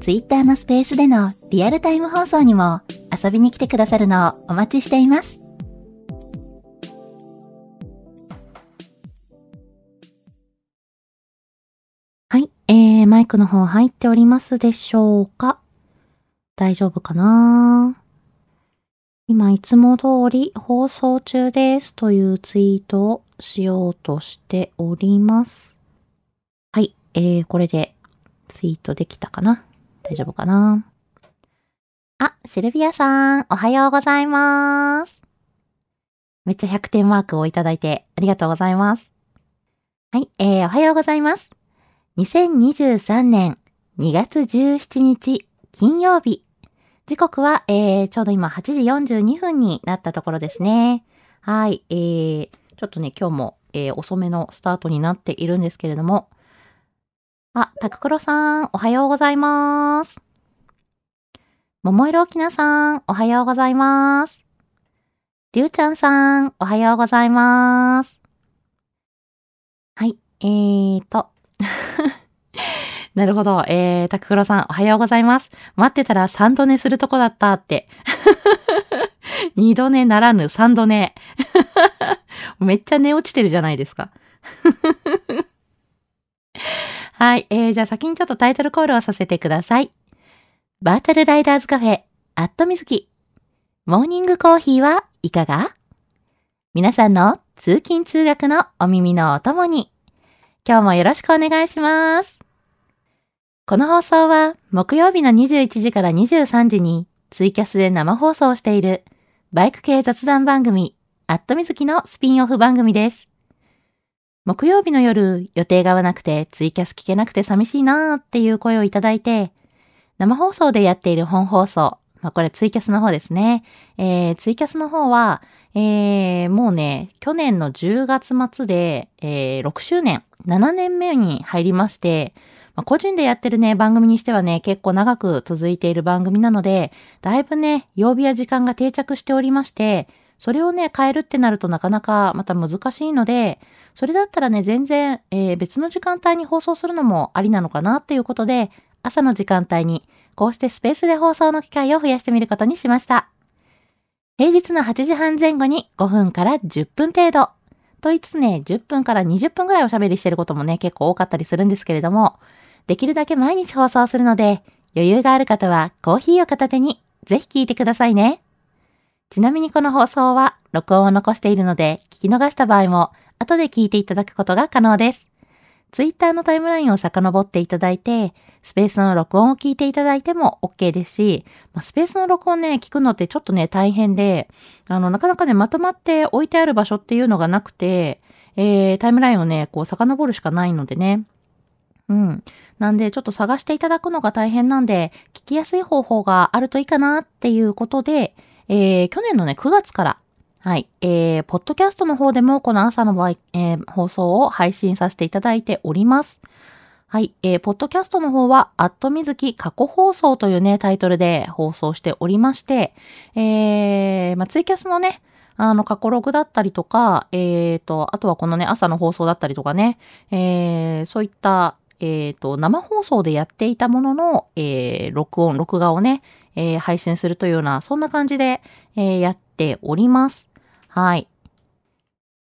Twitter のスペースでのリアルタイム放送にも遊びに来てくださるのをお待ちしています。はい、えー、マイクの方入っておりますでしょうか？大丈夫かな？今いつも通り放送中ですというツイートをしようとしております。はい、えー、これでツイートできたかな？大丈夫かな？あ、シルビアさん、おはようございます。めっちゃ100点マークをいただいてありがとうございます。はい、えー、おはようございます。2023年2月17日金曜日。時刻は、えー、ちょうど今8時42分になったところですね。はい、えー、ちょっとね、今日も、えー、遅めのスタートになっているんですけれども、あ、タククロさん、おはようございます。桃色きなさん、おはようございます。りゅうちゃんさん、おはようございます。はい、えーと。なるほど。えー、タククロさん、おはようございます。待ってたら3度寝するとこだったって。2度寝ならぬ3度寝。めっちゃ寝落ちてるじゃないですか。はい。えー、じゃあ先にちょっとタイトルコールをさせてください。バーチャルライダーズカフェ、アットみずき。モーニングコーヒーはいかが？皆さんの通勤通学のお耳のお供に、今日もよろしくお願いします。この放送は木曜日の21時から23時にツイキャスで生放送しているバイク系雑談番組、アットみずきのスピンオフ番組です。木曜日の夜、予定が合わなくてツイキャス聞けなくて寂しいなーっていう声をいただいて、生放送でやっている本放送、まあ、これツイキャスの方ですね。えー、ツイキャスの方は、えー、もうね、去年の10月末で、えー、6周年、7年目に入りまして、まあ、個人でやってるね、番組にしてはね、結構長く続いている番組なので、だいぶね、曜日や時間が定着しておりまして、それをね、変えるってなるとなかなかまた難しいので、それだったらね、全然、えー、別の時間帯に放送するのもありなのかなっていうことで、朝の時間帯に、こうしてスペースで放送の機会を増やしてみることにしました。平日の8時半前後に5分から10分程度。と言いつつね、10分から20分ぐらいおしゃべりしてることもね、結構多かったりするんですけれども、できるだけ毎日放送するので、余裕がある方はコーヒーを片手に、ぜひ聞いてくださいね。ちなみにこの放送は録音を残しているので、聞き逃した場合も後で聞いていただくことが可能です。ツイッターのタイムラインを遡っていただいて、スペースの録音を聞いていただいても OK ですし、まあ、スペースの録音ね、聞くのってちょっとね、大変で、あの、なかなかね、まとまって置いてある場所っていうのがなくて、えー、タイムラインをね、こう、遡るしかないのでね。うん。なんで、ちょっと探していただくのが大変なんで、聞きやすい方法があるといいかなっていうことで、えー、去年のね、9月から、はい、えー、ポッドキャストの方でもこの朝の、えー、放送を配信させていただいております。はい、えー、ポッドキャストの方は、アットみずき過去放送というね、タイトルで放送しておりまして、えー、まあ、ツイキャスのね、あの、過去ログだったりとか、えーと、あとはこのね、朝の放送だったりとかね、えー、そういった、えーと、生放送でやっていたものの、えー、録音、録画をね、えー、配信するというような、そんな感じで、えー、やっております。はい。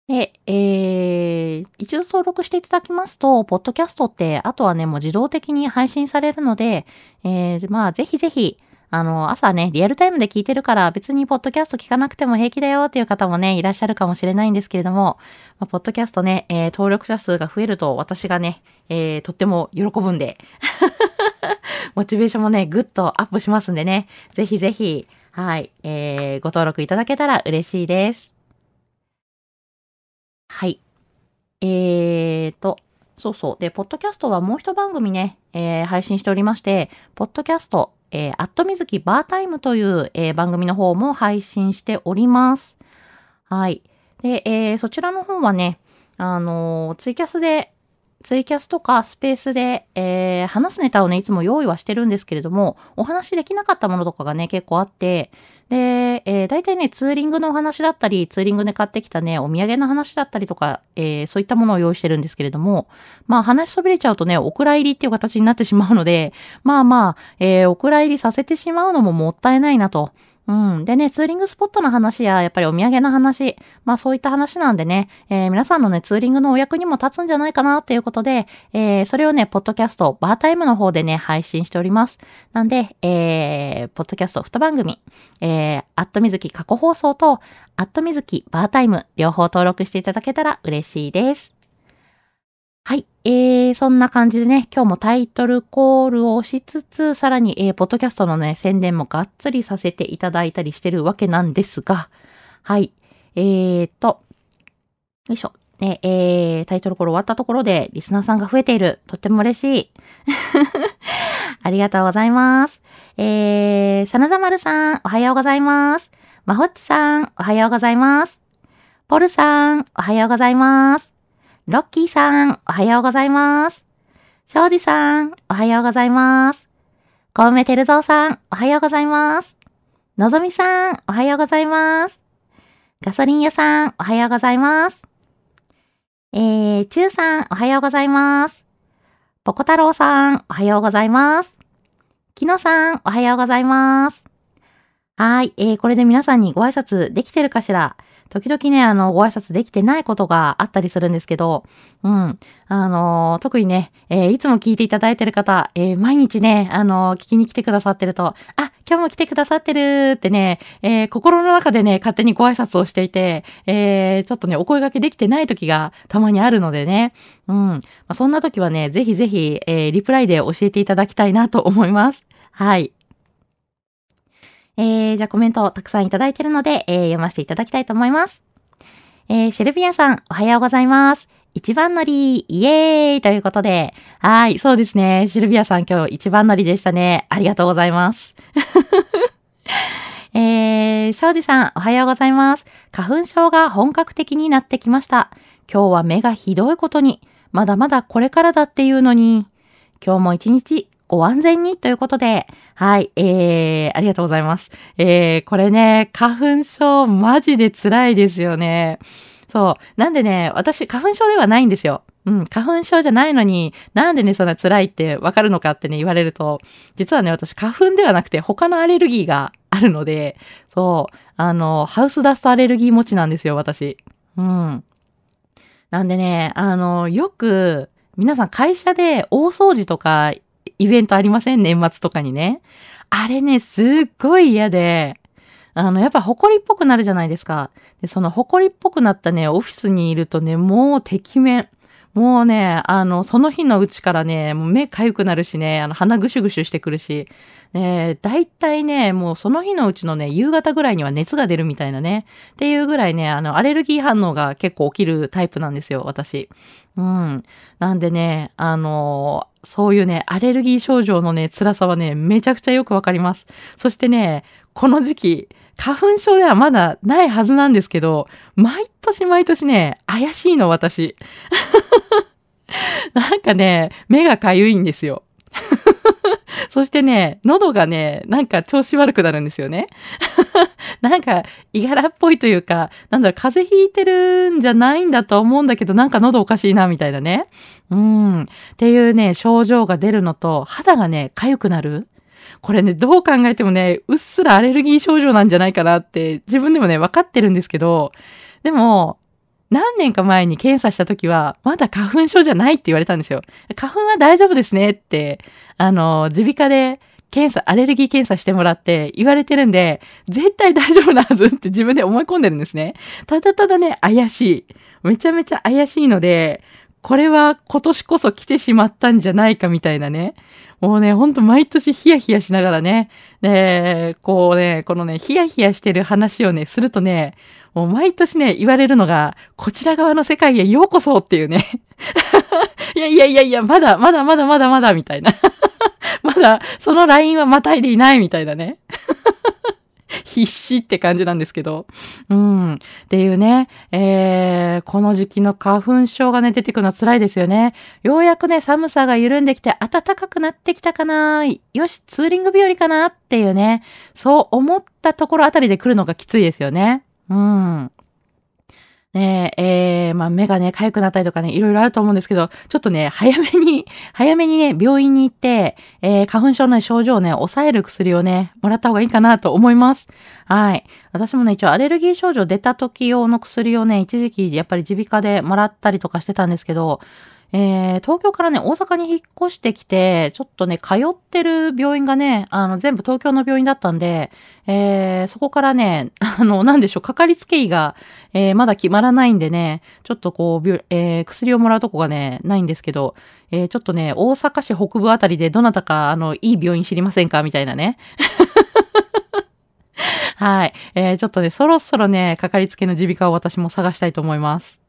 で、えー、一度登録していただきますと、ポッドキャストって、あとはね、もう自動的に配信されるので、えー、まあ、ぜひぜひ、あの、朝ね、リアルタイムで聞いてるから別にポッドキャスト聞かなくても平気だよっていう方もね、いらっしゃるかもしれないんですけれども、まあ、ポッドキャストね、えー、登録者数が増えると私がね、えー、とっても喜ぶんで、モチベーションもね、ぐっとアップしますんでね、ぜひぜひ、はい、えー、ご登録いただけたら嬉しいです。はい。えーと、そうそう。で、ポッドキャストはもう一番組ね、えー、配信しておりまして、ポッドキャスト、えー、アットみずきバータイムという、えー、番組の方も配信しております。はい。で、えー、そちらの方はね、あの、ツイキャスで、ツイキャスとかスペースで、えー、話すネタをね、いつも用意はしてるんですけれども、お話できなかったものとかがね、結構あって、で、えー、大体ね、ツーリングのお話だったり、ツーリングで買ってきたね、お土産の話だったりとか、えー、そういったものを用意してるんですけれども、まあ話しそびれちゃうとね、お蔵入りっていう形になってしまうので、まあまあ、えー、お蔵入りさせてしまうのももったいないなと。うん。でね、ツーリングスポットの話や、やっぱりお土産の話、まあそういった話なんでね、えー、皆さんのね、ツーリングのお役にも立つんじゃないかなっていうことで、えー、それをね、ポッドキャスト、バータイムの方でね、配信しております。なんで、えー、ポッドキャスト2番組、えー、アットみずき過去放送と、アットみずきバータイム、両方登録していただけたら嬉しいです。はい。えー、そんな感じでね、今日もタイトルコールをしつつ、さらに、えー、ポッドキャストのね、宣伝もがっつりさせていただいたりしてるわけなんですが、はい。えーと、よいしょ。ね、えー、タイトルコール終わったところで、リスナーさんが増えている。とっても嬉しい。ありがとうございます。えー、さなざまるさん、おはようございます。まほっちさん、おはようございます。ポルさん、おはようございます。ロッキーさん、おはようございます。庄司さん、おはようございます。コウメテルゾウさん、おはようございます。のぞみさん、おはようございます。ガソリン屋さん、おはようございます。えー、ちゅうさん、おはようございます。ぽこ太郎さん、おはようございます。きのさん、おはようございます。はい、えー、これで皆さんにご挨拶できてるかしら？時々ね、あの、ご挨拶できてないことがあったりするんですけど、うん。あの、特にね、えー、いつも聞いていただいてる方、えー、毎日ね、あの、聞きに来てくださってると、あ、今日も来てくださってるってね、えー、心の中でね、勝手にご挨拶をしていて、えちょっとね、お声掛けできてない時がたまにあるのでね、うん。まあ、そんな時はね、ぜひぜひ、えリプライで教えていただきたいなと思います。はい。えー、じゃあコメントをたくさんいただいてるので、えー、読ませていただきたいと思います。えー、シルビアさん、おはようございます。一番乗り、イエーイということで、はい、そうですね。シルビアさん今日一番乗りでしたね。ありがとうございます。えー、庄司さん、おはようございます。花粉症が本格的になってきました。今日は目がひどいことに、まだまだこれからだっていうのに、今日も一日ご安全にということで、はい、えー、ありがとうございます。えー、これね、花粉症マジで辛いですよね。そう。なんでね、私、花粉症ではないんですよ。うん、花粉症じゃないのに、なんでね、そんな辛いってわかるのかってね、言われると、実はね、私、花粉ではなくて、他のアレルギーがあるので、そう、あの、ハウスダストアレルギー持ちなんですよ、私。うん。なんでね、あの、よく、皆さん会社で大掃除とかイベントありません？年末とかにね。あれね、すっごい嫌で、あの、やっぱ埃っぽくなるじゃないですか。で、その埃っぽくなったね、オフィスにいるとね、もう敵面。もうね、あの、その日のうちからね、もう目かゆくなるしね、あの、鼻ぐしゅぐしゅしてくるし、ね、大体ね、もうその日のうちのね、夕方ぐらいには熱が出るみたいなね、っていうぐらいね、あの、アレルギー反応が結構起きるタイプなんですよ、私。うん。なんでね、あのそういうね、アレルギー症状のね、辛さはね、めちゃくちゃよくわかります。そしてね、この時期、花粉症ではまだないはずなんですけど、毎年毎年ね、怪しいの、私。なんかね、目がかゆいんですよ。そしてね、喉がね、なんか調子悪くなるんですよね。なんか、いがらっぽいというか、なんだろ、風邪ひいてるんじゃないんだと思うんだけど、なんか喉おかしいな、みたいなね。うん。っていうね、症状が出るのと、肌がね、痒くなる。これね、どう考えてもね、うっすらアレルギー症状なんじゃないかなって、自分でもね、分かってるんですけど、でも、何年か前に検査した時は、まだ花粉症じゃないって言われたんですよ。花粉は大丈夫ですねって、あの、耳鼻科で検査、アレルギー検査してもらって言われてるんで、絶対大丈夫なはずって 自分で思い込んでるんですね。ただただね、怪しい。めちゃめちゃ怪しいので、これは今年こそ来てしまったんじゃないかみたいなね。もうね、ほんと毎年ヒヤヒヤしながらね、で、こうね、このね、ヒヤヒヤしてる話をね、するとね、もう毎年ね、言われるのが、こちら側の世界へようこそっていうね。いやいやいやいや、まだ、まだまだまだまだみたいな。まだ、そのラインはまたいでいないみたいなね。必死って感じなんですけど。うん。っていうね、えー、この時期の花粉症がね、出てくるの辛いですよね。ようやくね、寒さが緩んできて暖かくなってきたかなよし、ツーリング日和かなっていうね、そう思ったところあたりで来るのがきついですよね。うん。ねえ、えー、まあ、目がね、痒くなったりとかね、いろいろあると思うんですけど、ちょっとね、早めに、早めにね、病院に行って、えー、花粉症の症状をね、抑える薬をね、もらった方がいいかなと思います。はい。私もね、一応アレルギー症状出た時用の薬をね、一時期やっぱり耳鼻科でもらったりとかしてたんですけど、えー、東京からね、大阪に引っ越してきて、ちょっとね、通ってる病院がね、あの、全部東京の病院だったんで、えー、そこからね、あの、なんでしょう、かかりつけ医が、えー、まだ決まらないんでね、ちょっとこう、えー、薬をもらうとこがね、ないんですけど、えー、ちょっとね、大阪市北部あたりでどなたか、あの、いい病院知りませんか？みたいなね。はい。えー、ちょっとね、そろそろね、かかりつけの耳鼻科を私も探したいと思います。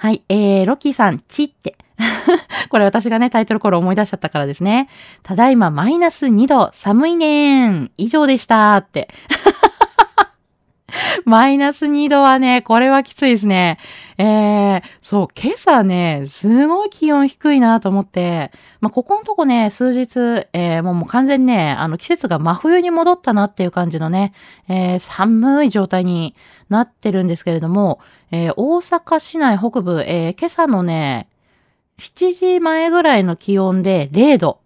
はい、えー、ロッキーさん、ちって。これ私がね、タイトルコール思い出しちゃったからですね。ただいまマイナス2度、寒いねーん。以上でしたーって。マイナス2度はね、これはきついですね。えー、そう、今朝ね、すごい気温低いなと思って、まあ、ここのとこね、数日、えー、もうもう完全にね、あの季節が真冬に戻ったなっていう感じのね、えー、寒い状態になってるんですけれども、えー、大阪市内北部、えー、今朝のね、7時前ぐらいの気温で0度。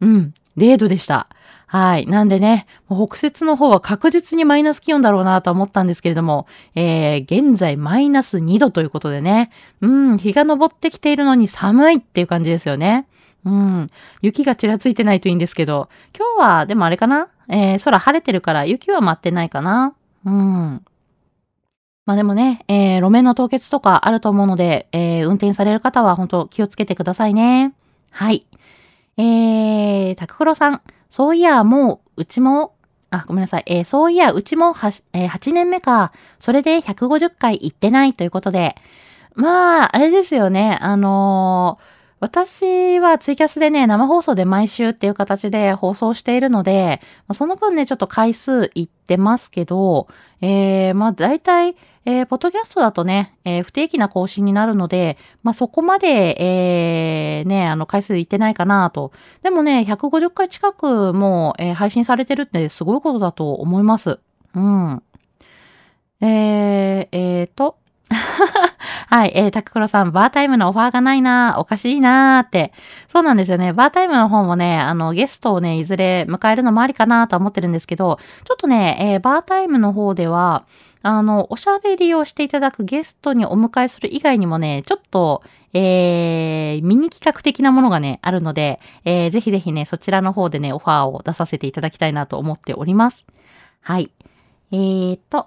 うん、0度でした。はい。なんでね、北節の方は確実にマイナス気温だろうなと思ったんですけれども、えー、現在マイナス2度ということでね、うん、日が昇ってきているのに寒いっていう感じですよね。うん。雪がちらついてないといいんですけど、今日はでもあれかな？えー、空晴れてるから雪は舞ってないかな？うん。まあでもね、えー、路面の凍結とかあると思うので、えー、運転される方は本当気をつけてくださいね。はい。えー、タククロさん。そういや、もう、うちも、あ、ごめんなさい。えー、そういや、うちも8、えー、8年目か。それで150回行ってないということで。まあ、あれですよね。あのー、私はツイキャスでね、生放送で毎週っていう形で放送しているので、その分ね、ちょっと回数いってますけど、えー、まあ大体、えー、ポッドキャストだとね、えー、不定期な更新になるので、まあ、そこまで、えー、ね、あの、回数いってないかなと。でもね、150回近くもう、えー、配信されてるってすごいことだと思います。うん。えー、えーと、はい、えー、タククロさん、バータイムのオファーがないなおかしいなーって。そうなんですよね。バータイムの方もね、あの、ゲストをね、いずれ迎えるのもありかなと思ってるんですけど、ちょっとね、えー、バータイムの方では、あの、おしゃべりをしていただくゲストにお迎えする以外にもね、ちょっと、えー、ミニ企画的なものがね、あるので、えー、ぜひぜひね、そちらの方でね、オファーを出させていただきたいなと思っております。はい。えーと、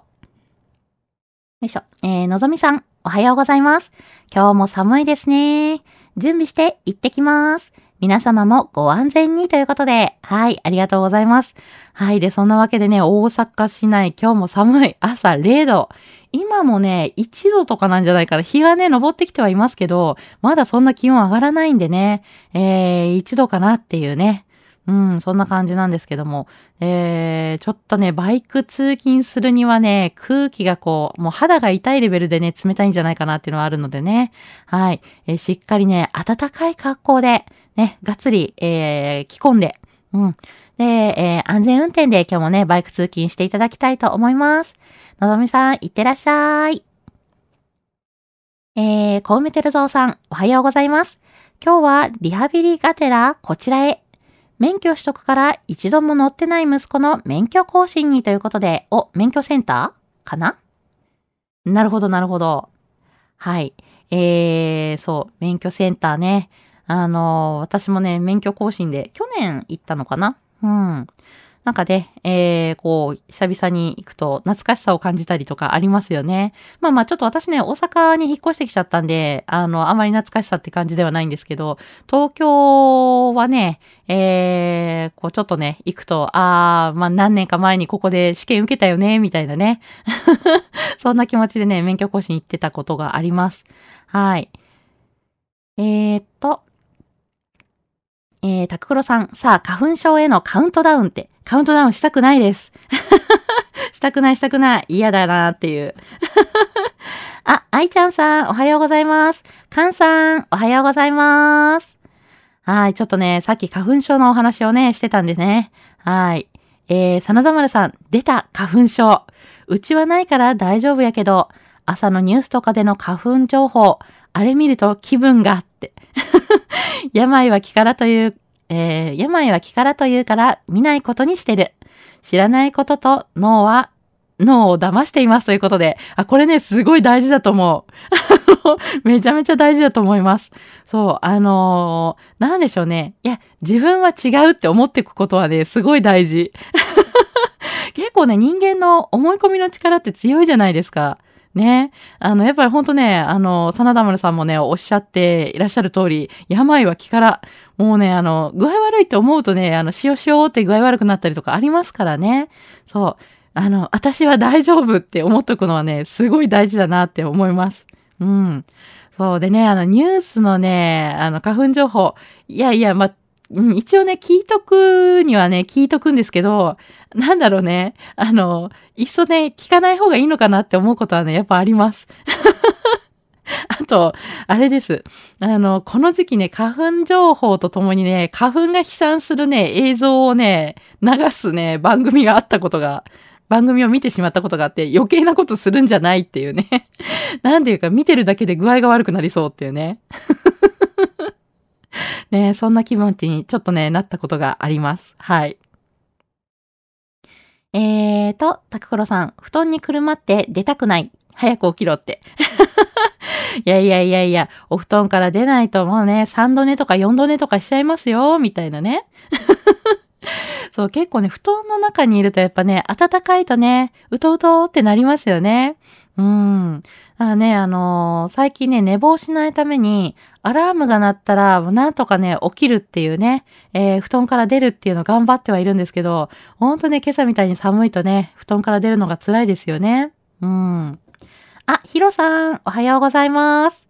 よいしょ。えー、のぞみさん、おはようございます。今日も寒いですね。準備して行ってきます。皆様もご安全にということで、はい、ありがとうございます。はい。で、そんなわけでね、大阪市内、今日も寒い。朝0度。今もね、1度とかなんじゃないかな。日がね、昇ってきてはいますけど、まだそんな気温上がらないんでね、えー、1度かなっていうね。うん、そんな感じなんですけども。えー、ちょっとね、バイク通勤するにはね、空気がこう、もう肌が痛いレベルでね、冷たいんじゃないかなっていうのはあるのでね。はい。えー、しっかりね、暖かい格好で、ね、がっつり、えー、着込んで、うん。で、えー、安全運転で今日もね、バイク通勤していただきたいと思います。のぞみさん、いってらっしゃい。えー、コウメテルゾウさん、おはようございます。今日はリハビリがてらこちらへ。免許取得から一度も乗ってない息子の免許更新にということで、お、免許センターかな？なるほど、なるほど。はい。えー、そう、免許センターね。あの、私もね、免許更新で去年行ったのかな？うん。なんかね、えー、こう、久々に行くと懐かしさを感じたりとかありますよね。まあまあ、ちょっと私ね、大阪に引っ越してきちゃったんで、あの、あまり懐かしさって感じではないんですけど、東京はね、えー、こう、ちょっとね、行くと、あー、まあ何年か前にここで試験受けたよね、みたいなね。そんな気持ちでね、免許更新行ってたことがあります。はい。えー、っと、えー、タククロさん、さあ、花粉症へのカウントダウンって、カウントダウンしたくないです。したくない、したくない。嫌だなっていう。あ、愛ちゃんさん、おはようございます。カンさん、おはようございます。はい、ちょっとね、さっき花粉症のお話をね、してたんですね。はい。えー、真田丸さん、出た、花粉症。うちはないから大丈夫やけど、朝のニュースとかでの花粉情報、あれ見ると気分がって。病は気からという、えー、病は気からというから見ないことにしてる。知らないことと脳は脳を騙していますということで、あ、これね、すごい大事だと思う。めちゃめちゃ大事だと思います。そう、あのー、なんでしょうね。いや、自分は違うって思っていくことはね、すごい大事。結構ね、人間の思い込みの力って強いじゃないですか。ね。あの、やっぱりほんとね、あの、真田丸さんもね、おっしゃっていらっしゃる通り、病は気から、もうね、あの、具合悪いって思うとね、あの、しよしよって具合悪くなったりとかありますからね。そう。あの、私は大丈夫って思っとくのはね、すごい大事だなって思います。うん。そうでね、あの、ニュースのね、あの、花粉情報、いやいや、ま、一応ね、聞いとくにはね、聞いとくんですけど、なんだろうね。あの、いっそね、聞かない方がいいのかなって思うことはね、やっぱあります。あと、あれです。あの、この時期ね、花粉情報とともにね、花粉が飛散するね、映像をね、流すね、番組があったことが、番組を見てしまったことがあって、余計なことするんじゃないっていうね。なんていうか、見てるだけで具合が悪くなりそうっていうね。ねそんな気持ちにちょっとね、なったことがあります。はい。えーと、タクコロさん、布団にくるまって出たくない。早く起きろって。いやいやいやいや、お布団から出ないともうね、3度寝とか4度寝とかしちゃいますよ、みたいなね。そう、結構ね、布団の中にいるとやっぱね、暖かいとね、うとうとってなりますよね。うん。だからね、あのー、最近ね、寝坊しないために、アラームが鳴ったら、なんとかね、起きるっていうね、えー、布団から出るっていうのを頑張ってはいるんですけど、ほんとね、今朝みたいに寒いとね、布団から出るのが辛いですよね。うん。あ、ヒロさん、おはようございます。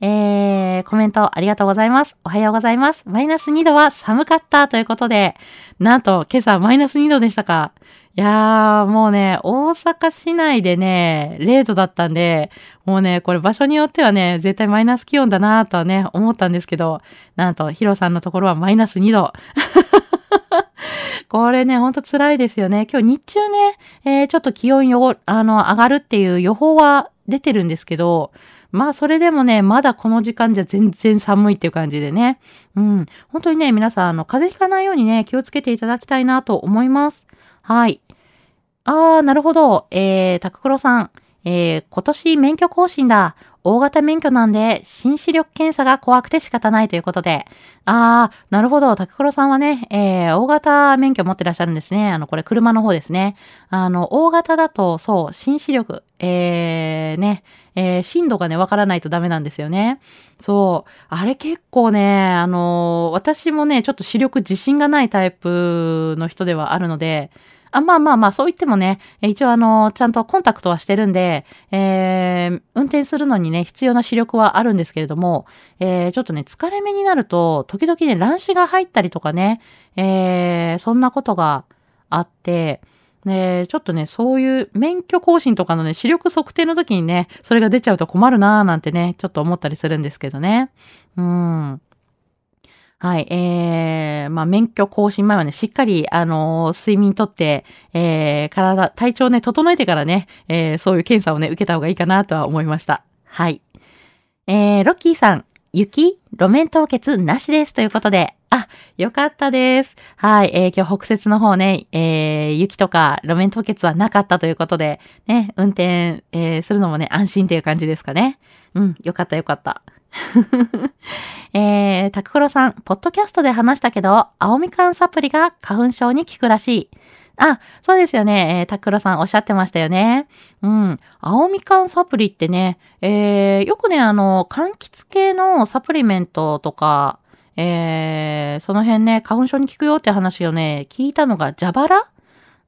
えー、コメントありがとうございます。おはようございます。マイナス2度は寒かったということで、なんと今朝マイナス2度でしたか。いやー、もうね、大阪市内でね、0度だったんで、もうね、これ場所によってはね、絶対マイナス気温だなとはね、思ったんですけど、なんと、ヒロさんのところはマイナス2度。これね、ほんと辛いですよね。今日日中ね、えー、ちょっと気温よ、あの、上がるっていう予報は出てるんですけど、まあ、それでもね、まだこの時間じゃ全然寒いっていう感じでね。うん。本当にね、皆さん、あの、風邪ひかないようにね、気をつけていただきたいなと思います。はい。あー、なるほど。えー、タククロさん。えー、今年免許更新だ。大型免許なんで、新視力検査が怖くて仕方ないということで。あー、なるほど。タククロさんはね、えー、大型免許持ってらっしゃるんですね。あの、これ車の方ですね。あの、大型だと、そう、新視力、えー、ね、えー、震度がね、わからないとダメなんですよね。そう。あれ結構ね、あのー、私もね、ちょっと視力自信がないタイプの人ではあるので、あまあまあまあ、そう言ってもね、一応あの、ちゃんとコンタクトはしてるんで、えー、運転するのにね、必要な視力はあるんですけれども、えー、ちょっとね、疲れ目になると、時々ね、乱視が入ったりとかね、えー、そんなことがあって、で、ちょっとね、そういう免許更新とかのね、視力測定の時にね、それが出ちゃうと困るなーなんてね、ちょっと思ったりするんですけどね。うん。はい。えー、まあ、免許更新前はね、しっかり、あのー、睡眠とって、えー、体、体調ね、整えてからね、えー、そういう検査をね、受けた方がいいかなとは思いました。はい。えー、ロッキーさん、雪路面凍結なしですということで、あ、よかったです。はい。えー今日北雪の方ね、えー雪とか路面凍結はなかったということで、ね、運転、えーするのもね、安心っていう感じですかね。うん、よかったよかった。えー、タククロさん、ポッドキャストで話したけど、青みかんサプリが花粉症に効くらしい。あ、そうですよね。えー、タククロさんおっしゃってましたよね。うん。青みかんサプリってね、えー、よくね、あの、柑橘系のサプリメントとか、えー、その辺ね、花粉症に効くよって話をね、聞いたのが蛇腹？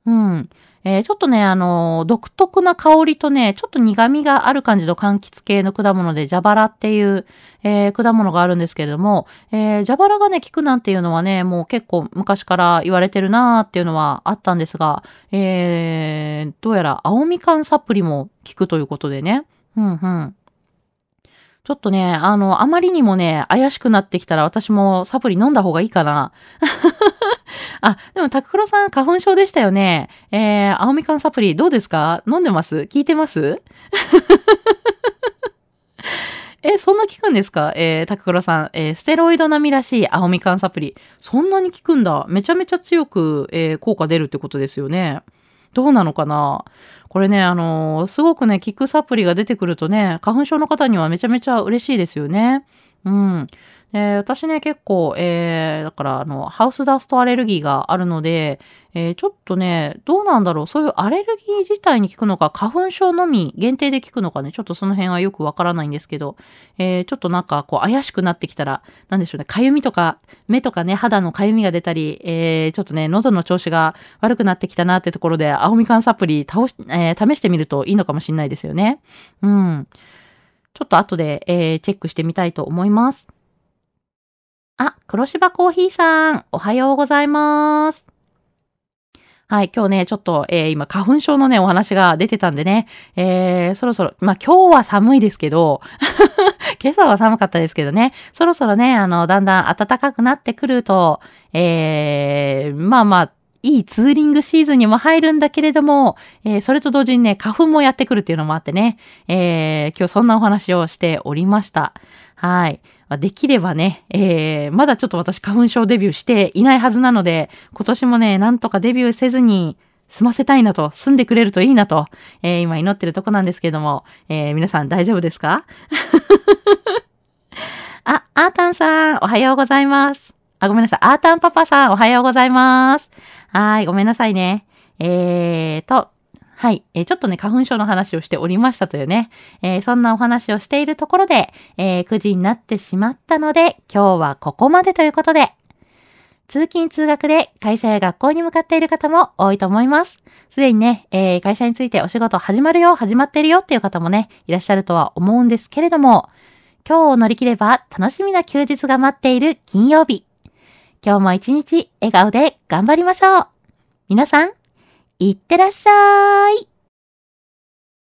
うん。えーちょっとね、あの独特な香りとね、ちょっと苦味がある感じの柑橘系の果物で、蛇腹っていう、えー果物があるんですけれども、えー蛇腹がね、効くなんていうのはね、もう結構昔から言われてるなーっていうのはあったんですが、えーどうやら青みかんサプリも効くということでね。うんうん。ちょっとね、あの、あまりにもね、怪しくなってきたら私もサプリ飲んだ方がいいかな。あ、でも、タククロさん花粉症でしたよね。えー、青みかんサプリどうですか？飲んでます？聞いてます？え、そんな効くんですか？えー、タククロさん、えーステロイド並みらしい青みかんサプリ。そんなに効くんだ。めちゃめちゃ強く、えー効果出るってことですよね。どうなのかな？これね、あのーすごくね、効くサプリが出てくるとね、花粉症の方にはめちゃめちゃ嬉しいですよね。うん。えー私ね、結構、えーだから、あの、ハウスダストアレルギーがあるので、えーちょっとね、どうなんだろう、そういうアレルギー自体に効くのか、花粉症のみ限定で効くのかね、ちょっとその辺はよくわからないんですけど、えーちょっとなんか、こう、怪しくなってきたら、なんでしょうね、かゆみとか、目とかね、肌のかゆみが出たり、えーちょっとね、喉の調子が悪くなってきたなってところで、青みかんサプリ倒し、えー試してみるといいのかもしれないですよね。うん。ちょっと後で、えーチェックしてみたいと思います。あ、黒芝コーヒーさん、おはようございます。はい、今日ね、ちょっと、えー今、花粉症のね、お話が出てたんでね、えーそろそろ、まあ、今日は寒いですけど、今朝は寒かったですけどね、そろそろね、あの、だんだん暖かくなってくると、えーまあまあ、いいツーリングシーズンにも入るんだけれども、えーそれと同時にね、花粉もやってくるっていうのもあってね、えー今日そんなお話をしておりました。はい。まあできればね、えーまだちょっと私花粉症デビューしていないはずなので、今年もね、なんとかデビューせずに済ませたいなと、済んでくれるといいなと、えー今祈ってるとこなんですけども、えー皆さん大丈夫ですか？あ、アータンさん、おはようございます。あ、ごめんなさい。アータンパパさん、おはようございます。はい、ごめんなさいね。えーと、はい、えーちょっとね、花粉症の話をしておりましたというね、えーそんなお話をしているところで、えー9時になってしまったので、今日はここまでということで、通勤通学で会社や学校に向かっている方も多いと思います。すでにね、えー会社についてお仕事始まるよ、始まってるよっていう方もね、いらっしゃるとは思うんですけれども、今日を乗り切れば楽しみな休日が待っている金曜日。今日も一日笑顔で頑張りましょう。皆さん、いってらっしゃい。